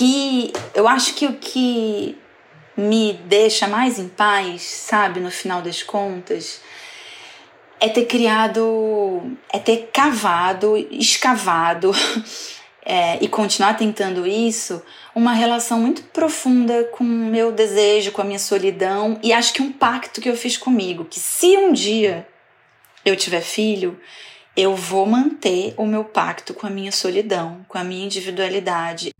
que eu acho que o que me deixa mais em paz, sabe, no final das contas, é ter criado, é ter cavado, escavado é, e continuar tentando isso, uma relação muito profunda com o meu desejo, com a minha solidão e acho que um pacto que eu fiz comigo, que se um dia eu tiver filho, eu vou manter o meu pacto com a minha solidão, com a minha individualidade.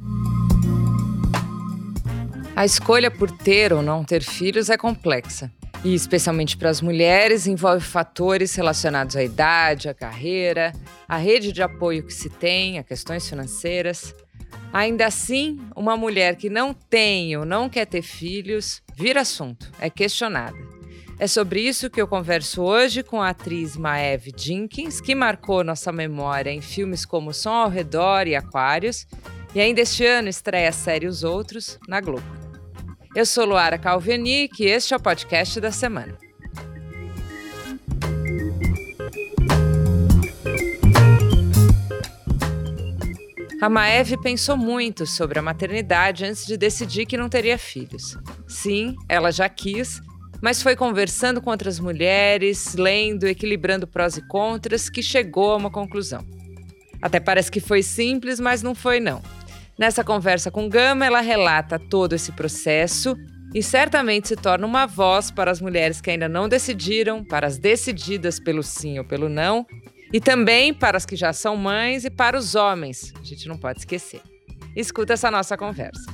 A escolha por ter ou não ter filhos é complexa. E, especialmente para as mulheres, envolve fatores relacionados à idade, à carreira, à rede de apoio que se tem, a questões financeiras. Ainda assim, uma mulher que não tem ou não quer ter filhos vira assunto, é questionada. É sobre isso que eu converso hoje com a atriz Maeve Jenkins, que marcou nossa memória em filmes como Som ao Redor e Aquários, e ainda este ano estreia a série Os Outros na Globo. Eu sou Luara Calvenic e este é o podcast da semana. A Maeve pensou muito sobre a maternidade antes de decidir que não teria filhos. Sim, ela já quis, mas foi conversando com outras mulheres, lendo, equilibrando prós e contras, que chegou a uma conclusão. Até parece que foi simples, mas não foi não. Nessa conversa com Gama, ela relata todo esse processo e certamente se torna uma voz para as mulheres que ainda não decidiram, para as decididas pelo sim ou pelo não, e também para as que já são mães e para os homens. A gente não pode esquecer. Escuta essa nossa conversa.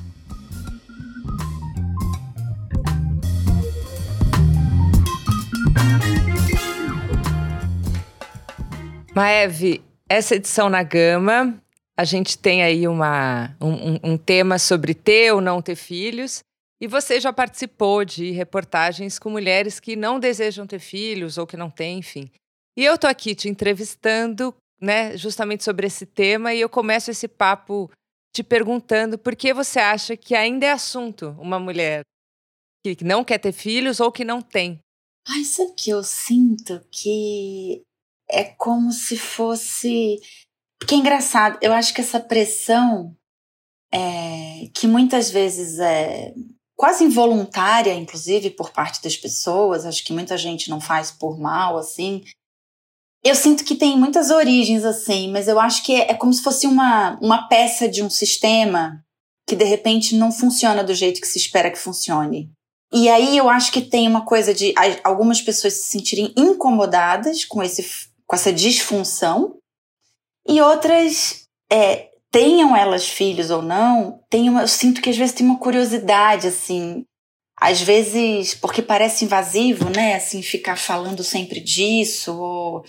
Maeve, essa edição na Gama a gente tem aí uma, um, um, tema sobre ter ou não ter filhos. E você já participou de reportagens com mulheres que não desejam ter filhos ou que não têm, enfim. E eu tô aqui te entrevistando, né, justamente sobre esse tema, e eu começo esse papo te perguntando por que você acha que ainda é assunto uma mulher que não quer ter filhos ou que não tem. Ai, sabe que eu sinto que é como se fosse porque é engraçado, eu acho que essa pressão, é, que muitas vezes é quase involuntária, inclusive por parte das pessoas, acho que muita gente não faz por mal, assim. Eu sinto que tem muitas origens, assim, mas eu acho que é, é como se fosse uma, uma peça de um sistema que de repente não funciona do jeito que se espera que funcione. E aí eu acho que tem uma coisa de algumas pessoas se sentirem incomodadas com, esse, com essa disfunção, e outras, é, tenham elas filhos ou não, tem uma, eu sinto que às vezes tem uma curiosidade, assim. Às vezes, porque parece invasivo, né? Assim, ficar falando sempre disso. Ou...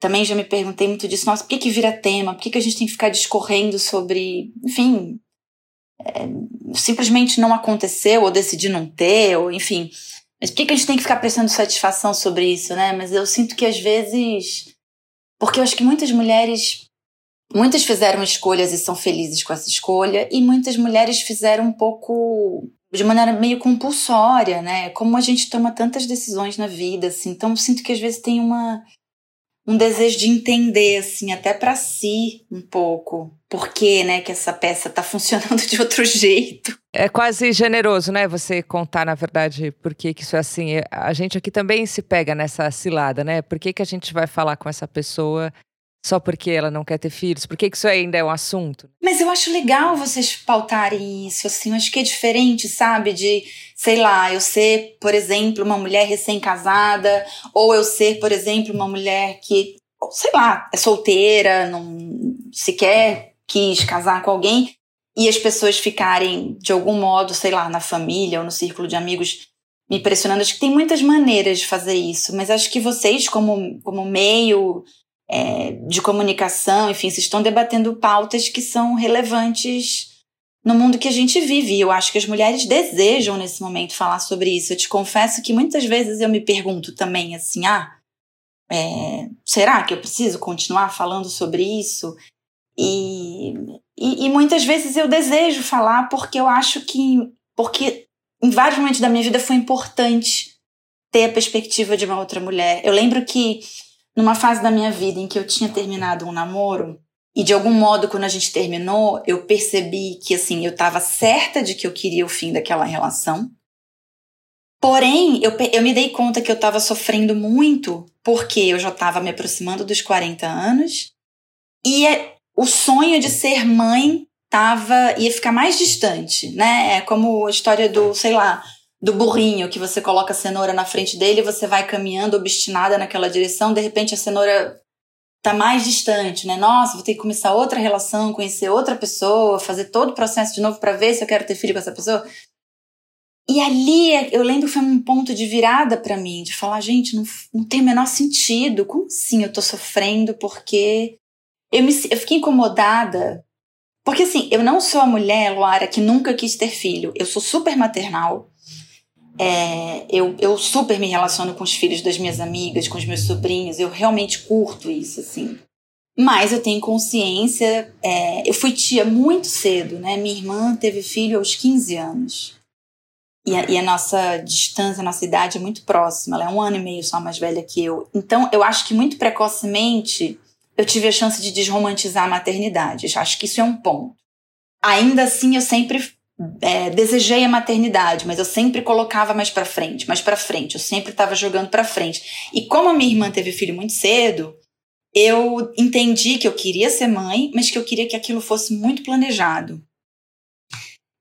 Também já me perguntei muito disso. Nossa, por que, que vira tema? Por que, que a gente tem que ficar discorrendo sobre. Enfim. É, simplesmente não aconteceu, ou decidir não ter, ou enfim. Mas por que, que a gente tem que ficar prestando satisfação sobre isso, né? Mas eu sinto que às vezes porque eu acho que muitas mulheres, muitas fizeram escolhas e são felizes com essa escolha, e muitas mulheres fizeram um pouco de maneira meio compulsória, né? Como a gente toma tantas decisões na vida, assim. Então, eu sinto que às vezes tem uma um desejo de entender, assim, até para si um pouco, por que, né, que essa peça tá funcionando de outro jeito. É quase generoso, né, você contar, na verdade, por que, que isso é assim. A gente aqui também se pega nessa cilada, né? Por que, que a gente vai falar com essa pessoa só porque ela não quer ter filhos? Por que, isso ainda é um assunto? Mas eu acho legal vocês pautarem isso, assim, eu acho que é diferente, sabe? De, sei lá, eu ser, por exemplo, uma mulher recém-casada, ou eu ser, por exemplo, uma mulher que, sei lá, é solteira, não sequer quis casar com alguém, e as pessoas ficarem, de algum modo, sei lá, na família ou no círculo de amigos, me pressionando. Acho que tem muitas maneiras de fazer isso, mas acho que vocês, como, como meio é, de comunicação, enfim, vocês estão debatendo pautas que são relevantes no mundo que a gente vive. E eu acho que as mulheres desejam nesse momento falar sobre isso. Eu te confesso que muitas vezes eu me pergunto também assim, ah, é, será que eu preciso continuar falando sobre isso? E, e, e, muitas vezes eu desejo falar porque eu acho que, porque em vários momentos da minha vida foi importante ter a perspectiva de uma outra mulher. Eu lembro que numa fase da minha vida em que eu tinha terminado um namoro E de algum modo, quando a gente terminou, eu percebi que assim, eu estava certa de que eu queria o fim daquela relação. Porém, eu, eu me dei conta que eu estava sofrendo muito porque eu já estava me aproximando dos 40 anos e é, o sonho de ser mãe tava ia ficar mais distante, né? É como a história do, sei lá, do burrinho que você coloca a cenoura na frente dele e você vai caminhando obstinada naquela direção, de repente a cenoura tá mais distante, né? Nossa, vou ter que começar outra relação, conhecer outra pessoa, fazer todo o processo de novo para ver se eu quero ter filho com essa pessoa. E ali eu lembro que foi um ponto de virada para mim, de falar, gente, não, não tem o menor sentido. Como assim eu tô sofrendo porque eu, me, eu fiquei incomodada? Porque assim, eu não sou a mulher, Luara, que nunca quis ter filho. Eu sou super maternal. É, eu, eu super me relaciono com os filhos das minhas amigas, com os meus sobrinhos. Eu realmente curto isso, assim. Mas eu tenho consciência. É, eu fui tia muito cedo, né? Minha irmã teve filho aos 15 anos. E a, e a, nossa distância, a nossa idade é muito próxima. Ela é um ano e meio só mais velha que eu. Então, eu acho que muito precocemente eu tive a chance de desromantizar a maternidade. Eu acho que isso é um ponto. Ainda assim, eu sempre é, desejei a maternidade, mas eu sempre colocava mais para frente, mais para frente. Eu sempre estava jogando para frente. E como a minha irmã teve filho muito cedo, eu entendi que eu queria ser mãe, mas que eu queria que aquilo fosse muito planejado.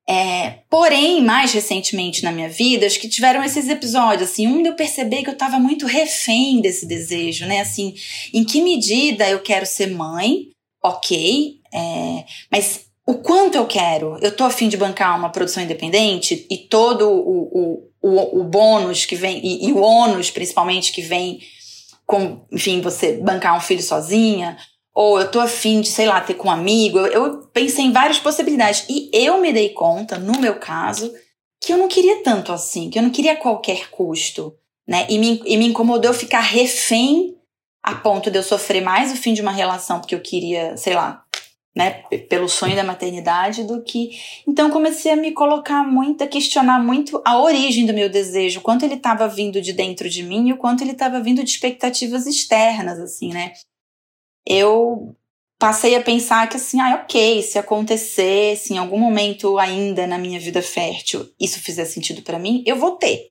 É, porém, mais recentemente na minha vida, acho que tiveram esses episódios, assim, um de eu perceber que eu estava muito refém desse desejo, né? Assim, em que medida eu quero ser mãe, ok, é, mas o quanto eu quero? Eu tô afim de bancar uma produção independente e todo o, o, o, o bônus que vem, e, e o ônus principalmente que vem com, enfim, você bancar um filho sozinha, ou eu tô afim de, sei lá, ter com um amigo. Eu, eu pensei em várias possibilidades. E eu me dei conta, no meu caso, que eu não queria tanto assim, que eu não queria qualquer custo. Né? E, me, e me incomodou ficar refém a ponto de eu sofrer mais o fim de uma relação porque eu queria, sei lá, né, pelo sonho da maternidade do que. Então comecei a me colocar muito, a questionar muito a origem do meu desejo, quanto ele estava vindo de dentro de mim e o quanto ele estava vindo de expectativas externas, assim, né? eu passei a pensar que assim, ah, ok, se acontecesse em algum momento ainda na minha vida fértil, isso fizer sentido para mim, eu vou ter.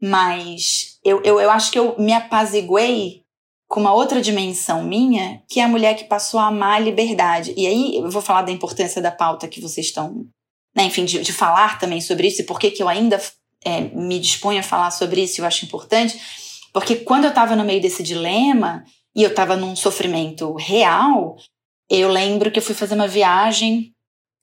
Mas eu, eu, eu acho que eu me apaziguei com uma outra dimensão minha, que é a mulher que passou a amar a liberdade. E aí eu vou falar da importância da pauta que vocês estão, né, enfim, de, de falar também sobre isso e por que eu ainda é, me disponho a falar sobre isso, eu acho importante. Porque quando eu estava no meio desse dilema, e eu estava num sofrimento real, eu lembro que eu fui fazer uma viagem.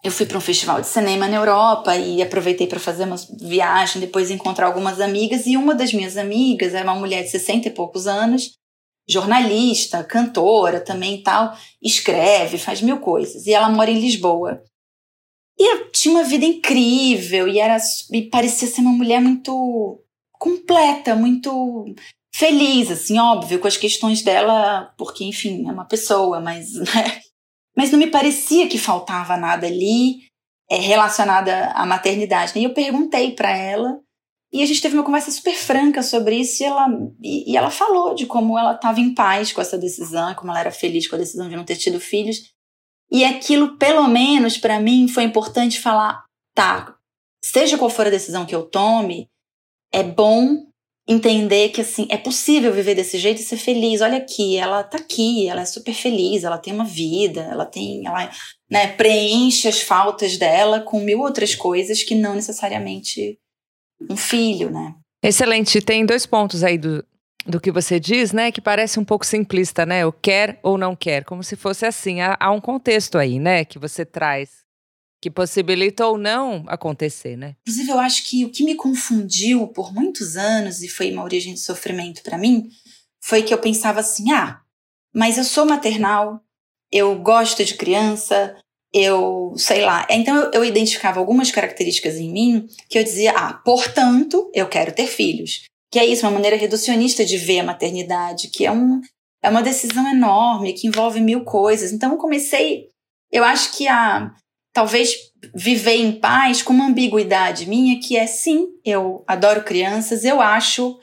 Eu fui para um festival de cinema na Europa e aproveitei para fazer uma viagem, depois encontrar algumas amigas. E uma das minhas amigas era uma mulher de 60 e poucos anos, jornalista, cantora também tal, escreve, faz mil coisas. E ela mora em Lisboa. E tinha uma vida incrível e era e parecia ser uma mulher muito completa, muito feliz, assim, óbvio, com as questões dela, porque, enfim, é uma pessoa, mas, né? Mas não me parecia que faltava nada ali é, relacionada à maternidade. E eu perguntei para ela, e a gente teve uma conversa super franca sobre isso, e ela, e, e ela falou de como ela estava em paz com essa decisão, como ela era feliz com a decisão de não ter tido filhos. E aquilo, pelo menos para mim, foi importante falar: tá, seja qual for a decisão que eu tome, é bom entender que assim é possível viver desse jeito e ser feliz. Olha aqui, ela tá aqui, ela é super feliz, ela tem uma vida, ela tem, ela né, preenche as faltas dela com mil outras coisas que não necessariamente um filho, né? Excelente. Tem dois pontos aí do, do que você diz, né, que parece um pouco simplista, né? O quer ou não quer, como se fosse assim. Há, há um contexto aí, né, que você traz que possibilita ou não acontecer, né? Inclusive, eu acho que o que me confundiu por muitos anos e foi uma origem de sofrimento para mim foi que eu pensava assim: ah, mas eu sou maternal, eu gosto de criança, eu sei lá. Então eu, eu identificava algumas características em mim que eu dizia: ah, portanto, eu quero ter filhos. Que é isso, uma maneira reducionista de ver a maternidade, que é, um, é uma decisão enorme, que envolve mil coisas. Então eu comecei. Eu acho que a, talvez viver em paz com uma ambiguidade minha que é sim, eu adoro crianças, eu acho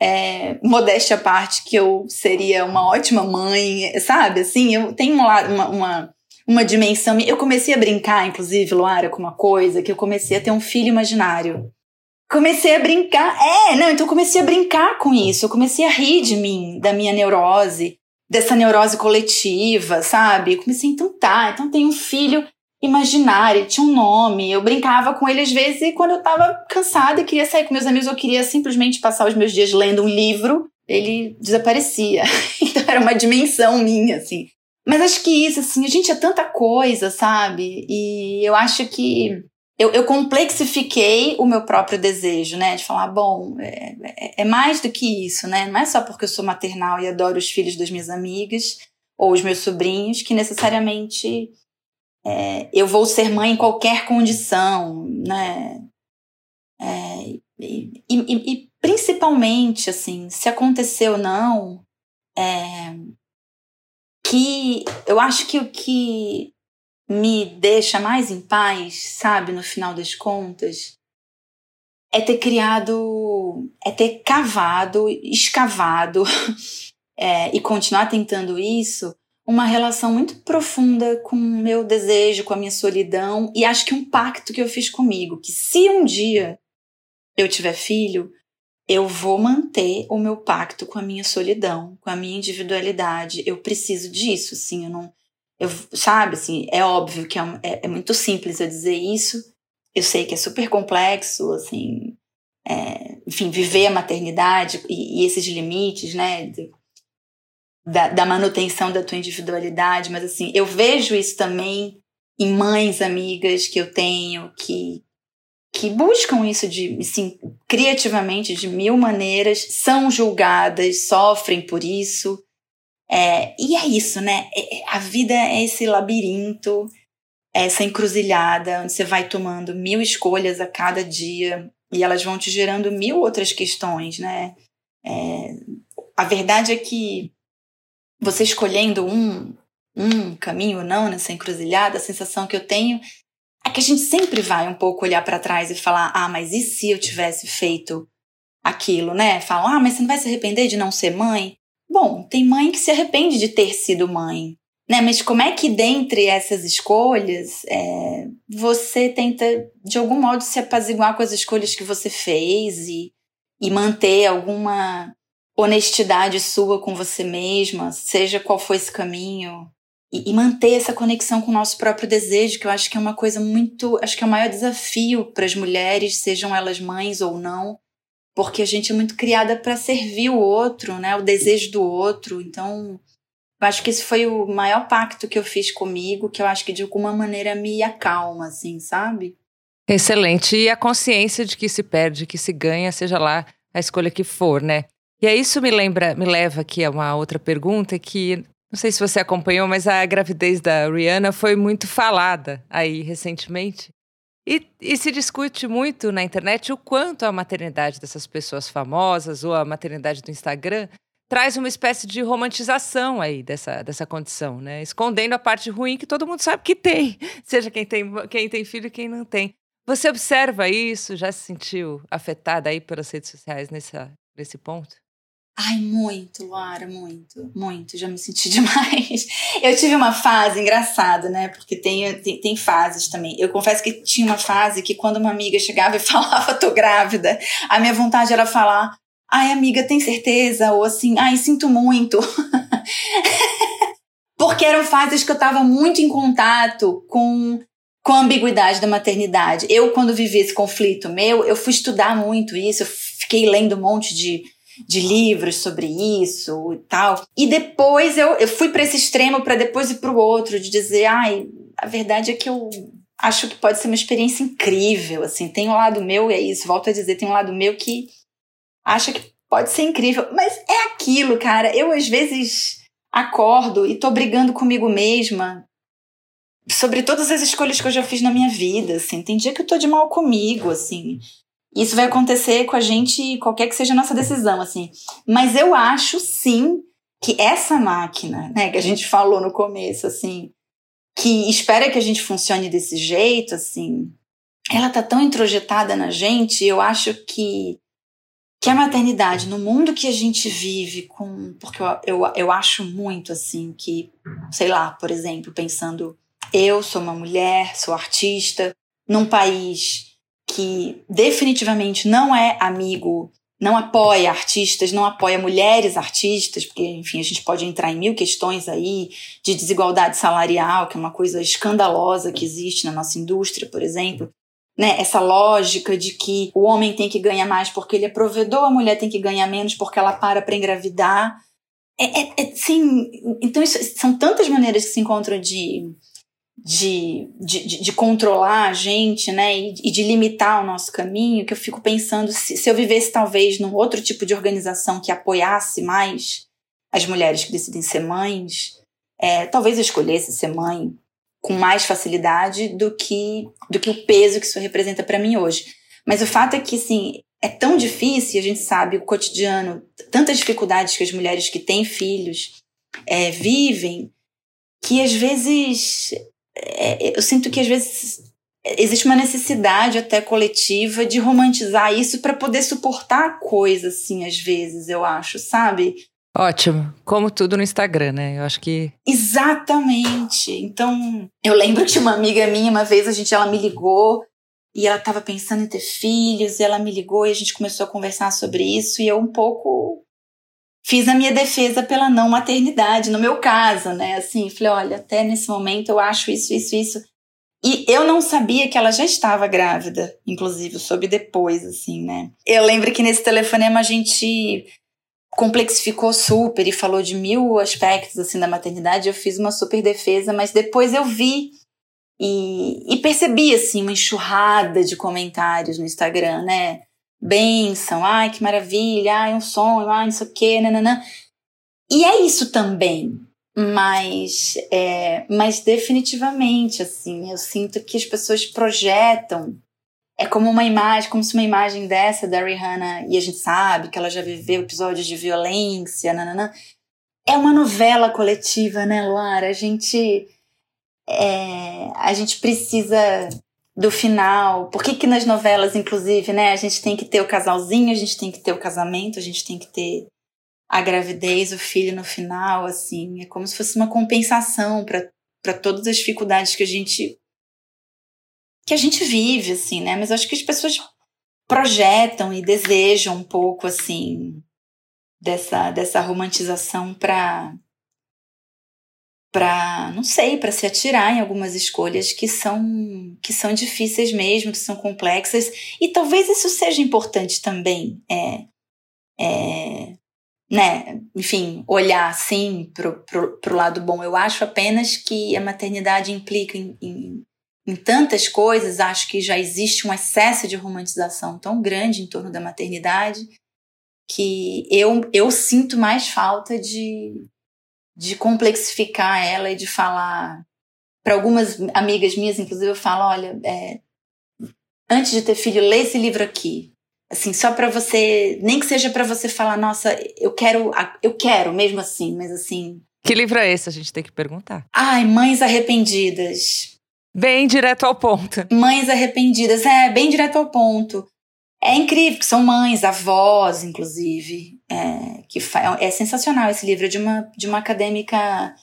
é, modéstia à parte, que eu seria uma ótima mãe, sabe? Assim, eu tenho uma, uma, uma dimensão. Eu comecei a brincar, inclusive, Luara, com uma coisa, que eu comecei a ter um filho imaginário. Comecei a brincar. É, não, então eu comecei a brincar com isso. Eu comecei a rir de mim, da minha neurose, dessa neurose coletiva, sabe? Eu comecei, então tá, então tem um filho imaginário, tinha um nome. Eu brincava com ele às vezes e quando eu tava cansada e queria sair com meus amigos, eu queria simplesmente passar os meus dias lendo um livro, ele desaparecia. então era uma dimensão minha, assim. Mas acho que isso, assim, a gente é tanta coisa, sabe? E eu acho que eu, eu complexifiquei o meu próprio desejo, né? De falar, bom, é, é, é mais do que isso, né? Não é só porque eu sou maternal e adoro os filhos das minhas amigas ou os meus sobrinhos que necessariamente é, eu vou ser mãe em qualquer condição, né? É, e, e, e, principalmente, assim, se acontecer ou não, é, que eu acho que o que me deixa mais em paz, sabe, no final das contas, é ter criado, é ter cavado, escavado é, e continuar tentando isso uma relação muito profunda com o meu desejo, com a minha solidão e acho que um pacto que eu fiz comigo, que se um dia eu tiver filho, eu vou manter o meu pacto com a minha solidão, com a minha individualidade. Eu preciso disso, assim, eu não, eu, sabe, assim, é óbvio que é, é, é muito simples eu dizer isso. Eu sei que é super complexo, assim, é, enfim, viver a maternidade e, e esses limites, né? da, da manutenção da tua individualidade, mas assim, eu vejo isso também em mães amigas que eu tenho que que buscam isso de criativamente de mil maneiras, são julgadas, sofrem por isso. É, e é isso, né? É, é a vida é esse labirinto, essa encruzilhada, onde você vai tomando mil escolhas a cada dia e elas vão te gerando mil outras questões, né? É, a verdade é que você escolhendo um, um caminho ou não nessa encruzilhada, a sensação que eu tenho é que a gente sempre vai um pouco olhar para trás e falar: ah, mas e se eu tivesse feito aquilo, né? Falam: ah, mas você não vai se arrepender de não ser mãe? Bom, tem mãe que se arrepende de ter sido mãe, né? Mas como é que dentre essas escolhas é, você tenta de algum modo se apaziguar com as escolhas que você fez e, e manter alguma honestidade sua com você mesma, seja qual for esse caminho, e, e, manter essa conexão com o nosso próprio desejo, que eu acho que é uma coisa muito. Acho que é o maior desafio para as mulheres, sejam elas mães ou não, porque a gente é muito criada para servir o outro, né? O desejo do outro. Então, eu acho que esse foi o maior pacto que eu fiz comigo, que eu acho que de alguma maneira me acalma, assim, sabe? Excelente. E a consciência de que se perde, que se ganha, seja lá a escolha que for, né? E aí isso me lembra, me leva aqui a uma outra pergunta que não sei se você acompanhou, mas a gravidez da Rihanna foi muito falada aí recentemente. E, e, se discute muito na internet o quanto a maternidade dessas pessoas famosas ou a maternidade do Instagram traz uma espécie de romantização aí dessa, dessa condição, né? Escondendo a parte ruim que todo mundo sabe que tem, seja quem tem, quem tem filho e quem não tem. Você observa isso? Já se sentiu afetada aí pelas redes sociais nessa, nesse ponto? Ai, muito, Luara, muito, muito. Já me senti demais. Eu tive uma fase engraçada, né? Porque tem, tem, tem, fases também. Eu confesso que tinha uma fase que quando uma amiga chegava e falava, tô grávida, a minha vontade era falar, ai, amiga, tem certeza? Ou assim, ai, sinto muito. Porque eram fases que eu tava muito em contato com com a ambiguidade da maternidade. Eu, quando vivi esse conflito meu, eu fui estudar muito isso, eu fiquei lendo um monte de de livros sobre isso e tal. E depois eu, eu fui para esse extremo para depois ir para o outro, de dizer, ai, a verdade é que eu acho que pode ser uma experiência incrível, assim, tem um lado meu, e é isso, volto a dizer, tem um lado meu que acha que pode ser incrível, mas é aquilo, cara, eu às vezes acordo e tô brigando comigo mesma sobre todas as escolhas que eu já fiz na minha vida, assim, tem dia que eu tô de mal comigo, assim, isso vai acontecer com a gente, qualquer que seja a nossa decisão, assim. Mas eu acho, sim, que essa máquina, né, que a gente falou no começo, assim, que espera que a gente funcione desse jeito, assim, ela tá tão introjetada na gente, eu acho que que a maternidade, no mundo que a gente vive, com porque eu, eu, eu acho muito assim que, sei lá, por exemplo, pensando, eu sou uma mulher, sou artista, num país que definitivamente não é amigo, não apoia artistas, não apoia mulheres artistas, porque, enfim, a gente pode entrar em mil questões aí de desigualdade salarial, que é uma coisa escandalosa que existe na nossa indústria, por exemplo né, essa lógica de que o homem tem que ganhar mais porque ele é provedor, a mulher tem que ganhar menos porque ela para para engravidar. É, é, é, sim, então isso, são tantas maneiras que se encontram de, de, de, de controlar a gente, né, e, e, de limitar o nosso caminho, que eu fico pensando se, se eu vivesse talvez num outro tipo de organização que apoiasse mais as mulheres que decidem ser mães, é, talvez eu escolhesse ser mãe com mais facilidade do que do que o peso que isso representa para mim hoje. Mas o fato é que assim, é tão difícil, a gente sabe o cotidiano, tantas dificuldades que as mulheres que têm filhos é, vivem, que às vezes é, eu sinto que às vezes existe uma necessidade até coletiva de romantizar isso para poder suportar a coisa, assim, às vezes, eu acho, sabe? Ótimo. Como tudo no Instagram, né? Eu acho que. Exatamente. Então, eu lembro que uma amiga minha, uma vez, a gente, ela me ligou e ela estava pensando em ter filhos, e ela me ligou e a gente começou a conversar sobre isso, e eu um pouco fiz a minha defesa pela não maternidade, no meu caso, né? Assim, falei, olha, até nesse momento eu acho isso, isso, isso. E eu não sabia que ela já estava grávida, inclusive, soube depois, assim, né? Eu lembro que nesse telefonema a gente complexificou super e falou de mil aspectos assim da maternidade, eu fiz uma super defesa, mas depois eu vi e, e percebi assim uma enxurrada de comentários no Instagram, né? Benção, ai que maravilha, ai um sonho, ai não sei o que, nananã. E é isso também, mas, é, mas definitivamente, assim, eu sinto que as pessoas projetam é como uma imagem, como se uma imagem dessa da Rihanna, e a gente sabe que ela já viveu episódios de violência, nananã. É uma novela coletiva, né, Luara? A gente. É, a gente precisa do final. Por que, que nas novelas, inclusive, né, a gente tem que ter o casalzinho, a gente tem que ter o casamento, a gente tem que ter a gravidez, o filho no final, assim. É como se fosse uma compensação para todas as dificuldades que a gente que a gente vive, assim, né? Mas acho que as pessoas projetam e desejam um pouco, assim, dessa, dessa romantização para para não sei para se atirar em algumas escolhas que são que são difíceis mesmo que são complexas. E talvez isso seja importante também é, é né enfim olhar assim pro, pro, pro lado bom. Eu acho apenas que a maternidade implica em, em em tantas coisas, acho que já existe um excesso de romantização tão grande em torno da maternidade que eu, eu sinto mais falta de, de complexificar ela e de falar. Para algumas amigas minhas, inclusive, eu falo: olha, é, antes de ter filho, lê esse livro aqui. Assim, só para você, nem que seja para você falar, nossa, eu quero, eu quero mesmo assim, mas assim. Que livro é esse? A gente tem que perguntar. Ai, Mães Arrependidas. Bem direto ao ponto. Mães arrependidas, é, bem direto ao ponto. É incrível, que são mães, avós, inclusive. É, que é, é sensacional esse livro, é de uma, de uma acadêmica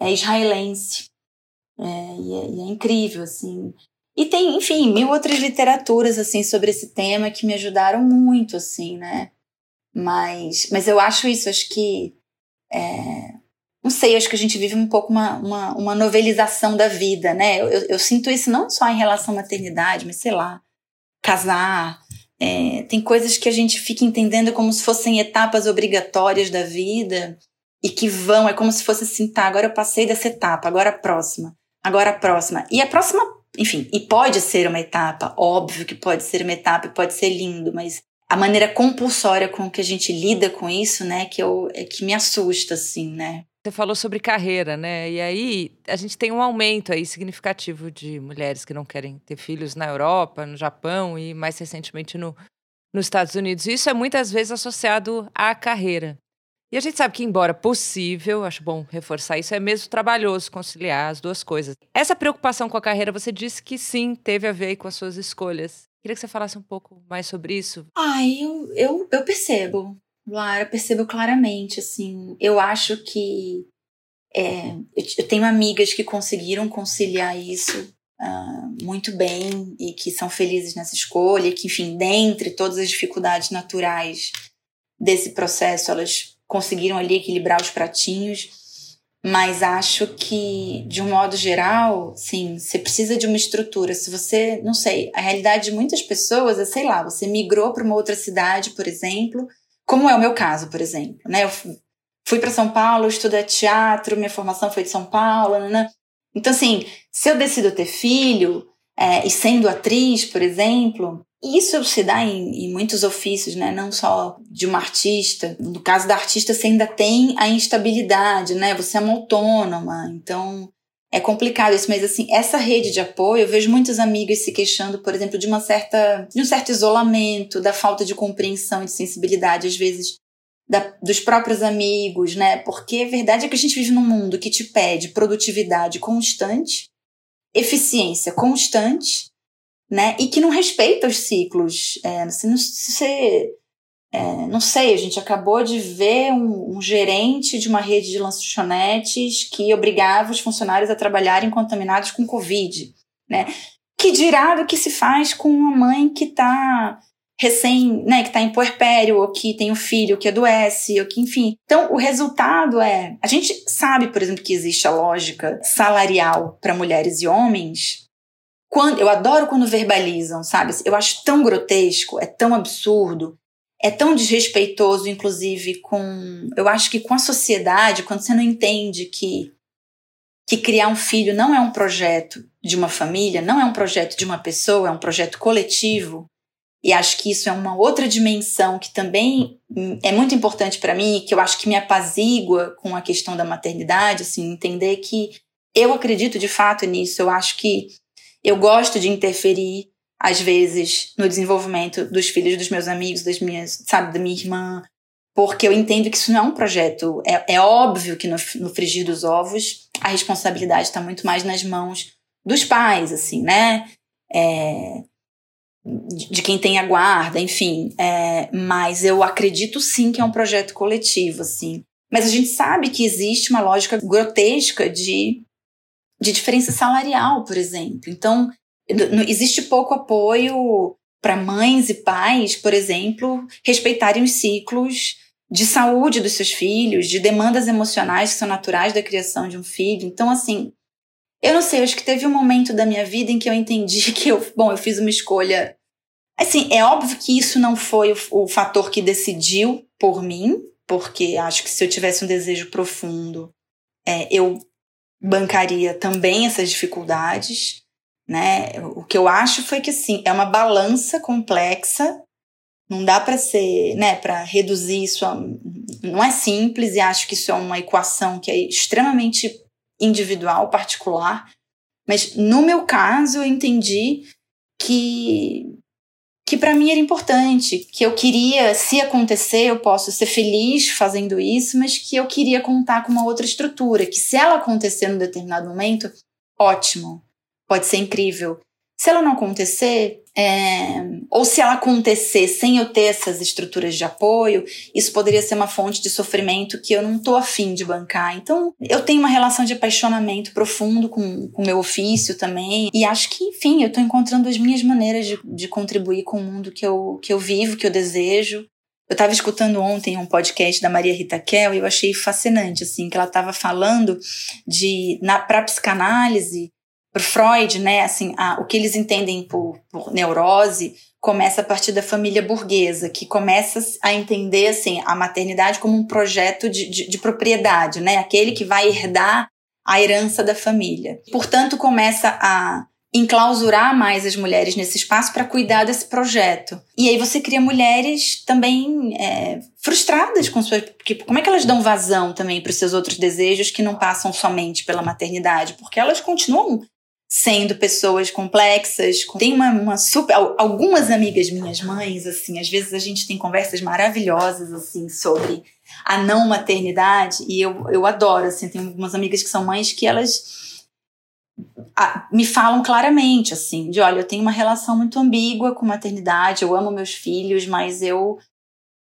é, israelense. É, e, é, e é incrível, assim. E tem, enfim, mil outras literaturas, assim, sobre esse tema que me ajudaram muito, assim, né? Mas, mas eu acho isso, acho que não sei, acho que a gente vive um pouco uma, uma, uma novelização da vida, né? Eu, eu, eu, sinto isso não só em relação à maternidade, mas sei lá, casar. É, tem coisas que a gente fica entendendo como se fossem etapas obrigatórias da vida e que vão, é como se fosse assim, tá, agora eu passei dessa etapa, agora a próxima, agora a próxima. E a próxima, enfim, e pode ser uma etapa, óbvio que pode ser uma etapa e pode ser lindo, mas a maneira compulsória com que a gente lida com isso, né, que, eu, é que me assusta, assim, né? Você falou sobre carreira, né? E aí a gente tem um aumento aí significativo de mulheres que não querem ter filhos na Europa, no Japão e mais recentemente no, nos Estados Unidos. Isso é muitas vezes associado à carreira. E a gente sabe que, embora possível, acho bom reforçar isso, é mesmo trabalhoso conciliar as duas coisas. Essa preocupação com a carreira, você disse que sim, teve a ver com as suas escolhas Queria que você falasse um pouco mais sobre isso. Ah, eu, eu, eu percebo, Lara, eu percebo claramente, assim. Eu acho que é, eu tenho amigas que conseguiram conciliar isso uh, muito bem e que são felizes nessa escolha, que, enfim, dentre todas as dificuldades naturais desse processo, elas conseguiram ali equilibrar os pratinhos. Mas acho que, de um modo geral, sim, você precisa de uma estrutura. Se você, não sei, a realidade de muitas pessoas é, sei lá, você migrou para uma outra cidade, por exemplo, como é o meu caso, por exemplo, né? Eu fui para São Paulo, estudei teatro, minha formação foi de São Paulo, né? Então, assim, se eu decido ter filho, é, e sendo atriz, por exemplo, isso se dá em, em, muitos ofícios, né? Não só de uma artista. No caso da artista, você ainda tem a instabilidade, né? Você é uma autônoma, então é complicado isso. Mas assim, essa rede de apoio, eu vejo muitas amigas se queixando, por exemplo, de uma certa, de um certo isolamento, da falta de compreensão e de sensibilidade, às vezes da, dos próprios amigos, né? Porque a verdade é que a gente vive num mundo que te pede produtividade constante, eficiência constante né? E que não respeita os ciclos. É, se não, se, é, não sei, a gente acabou de ver um, um, gerente de uma rede de lanchonetes que obrigava os funcionários a trabalharem contaminados com Covid, né? Que dirá do que se faz com uma mãe que está recém, né, que está em puerpério, ou que tem um filho que adoece, ou que, enfim. Então, o resultado é. A gente sabe, por exemplo, que existe a lógica salarial para mulheres e homens, quando, eu adoro quando verbalizam, sabe? Eu acho tão grotesco, é tão absurdo, é tão desrespeitoso, inclusive, com. Eu acho que com a sociedade, quando você não entende que, que criar um filho não é um projeto de uma família, não é um projeto de uma pessoa, é um projeto coletivo. E acho que isso é uma outra dimensão que também é muito importante para mim, que eu acho que me apazigua com a questão da maternidade, assim, entender que eu acredito de fato nisso. Eu acho que eu gosto de interferir, às vezes, no desenvolvimento dos filhos dos meus amigos, das minhas, sabe, da minha irmã, porque eu entendo que isso não é um projeto. É, é óbvio que no, no frigir dos ovos a responsabilidade está muito mais nas mãos dos pais, assim, né? É, de quem tem a guarda, enfim. É, mas eu acredito sim que é um projeto coletivo, assim. Mas a gente sabe que existe uma lógica grotesca de de diferença salarial, por exemplo. Então, existe pouco apoio para mães e pais, por exemplo, respeitarem os ciclos de saúde dos seus filhos, de demandas emocionais que são naturais da criação de um filho. Então, assim, eu não sei, acho que teve um momento da minha vida em que eu entendi que eu, bom, eu fiz uma escolha. Assim, é óbvio que isso não foi o, o fator que decidiu por mim, porque acho que se eu tivesse um desejo profundo, é, eu bancaria também essas dificuldades, né? O que eu acho foi que assim, é uma balança complexa, não dá para ser, né, para reduzir isso, a, não é simples e acho que isso é uma equação que é extremamente individual, particular, mas no meu caso eu entendi que que para mim era importante, que eu queria, se acontecer, eu posso ser feliz fazendo isso, mas que eu queria contar com uma outra estrutura, que se ela acontecer num determinado momento, ótimo, pode ser incrível. Se ela não acontecer, é, ou se ela acontecer sem eu ter essas estruturas de apoio, isso poderia ser uma fonte de sofrimento que eu não estou afim de bancar. Então, eu tenho uma relação de apaixonamento profundo com o meu ofício também, e acho que, enfim, eu estou encontrando as minhas maneiras de, de contribuir com o mundo que eu, que eu vivo, que eu desejo. Eu estava escutando ontem um podcast da Maria Rita Kel e eu achei fascinante, assim, que ela estava falando de, para psicanálise, para Freud, né, assim, a, o que eles entendem por, por, neurose começa a partir da família burguesa, que começa a entender assim a maternidade como um projeto de, de, de propriedade, né, aquele que vai herdar a herança da família. Portanto, começa a enclausurar mais as mulheres nesse espaço para cuidar desse projeto. E aí você cria mulheres também é, frustradas com suas. Porque como é que elas dão vazão também para os seus outros desejos que não passam somente pela maternidade? Porque elas continuam sendo pessoas complexas. Tem uma, uma, super. Algumas amigas minhas mães, assim, às vezes a gente tem conversas maravilhosas, assim, sobre a não maternidade, e eu, eu adoro, assim, tenho algumas amigas que são mães que elas me falam claramente, assim, de olha, eu tenho uma relação muito ambígua com maternidade, eu amo meus filhos, mas eu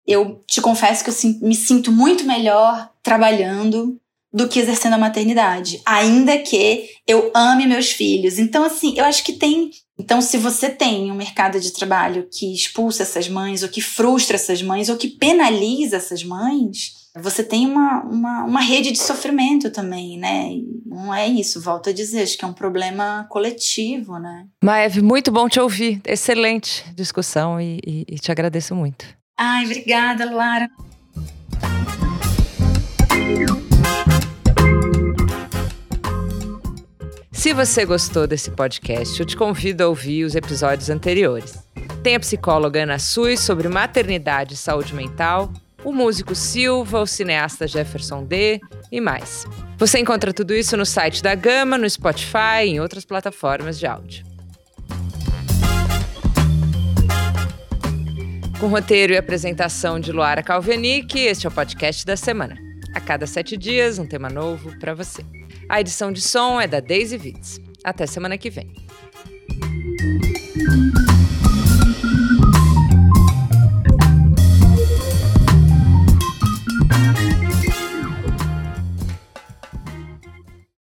eu te confesso que eu me sinto muito melhor trabalhando do que exercendo a maternidade, ainda que eu ame meus filhos. Então, assim, eu acho que tem. Então, se você tem um mercado de trabalho que expulsa essas mães, ou que frustra essas mães, ou que penaliza essas mães, você tem uma, uma, uma rede de sofrimento também, né? não é isso, volto a dizer, acho que é um problema coletivo, né? Maeve, muito bom te ouvir. Excelente discussão e, e, e te agradeço muito. Ai, obrigada, Lara. Se você gostou desse podcast, eu te convido a ouvir os episódios anteriores. Tem a psicóloga Ana Sui sobre maternidade e saúde mental, o músico Silva, o cineasta Jefferson D e mais. Você encontra tudo isso no site da Gama, no Spotify e em outras plataformas de áudio. Com roteiro e apresentação de Luara Calvenic, este é o podcast da semana. A cada sete dias, um tema novo para você. A edição de som é da Daisy Vitz. Até semana que vem.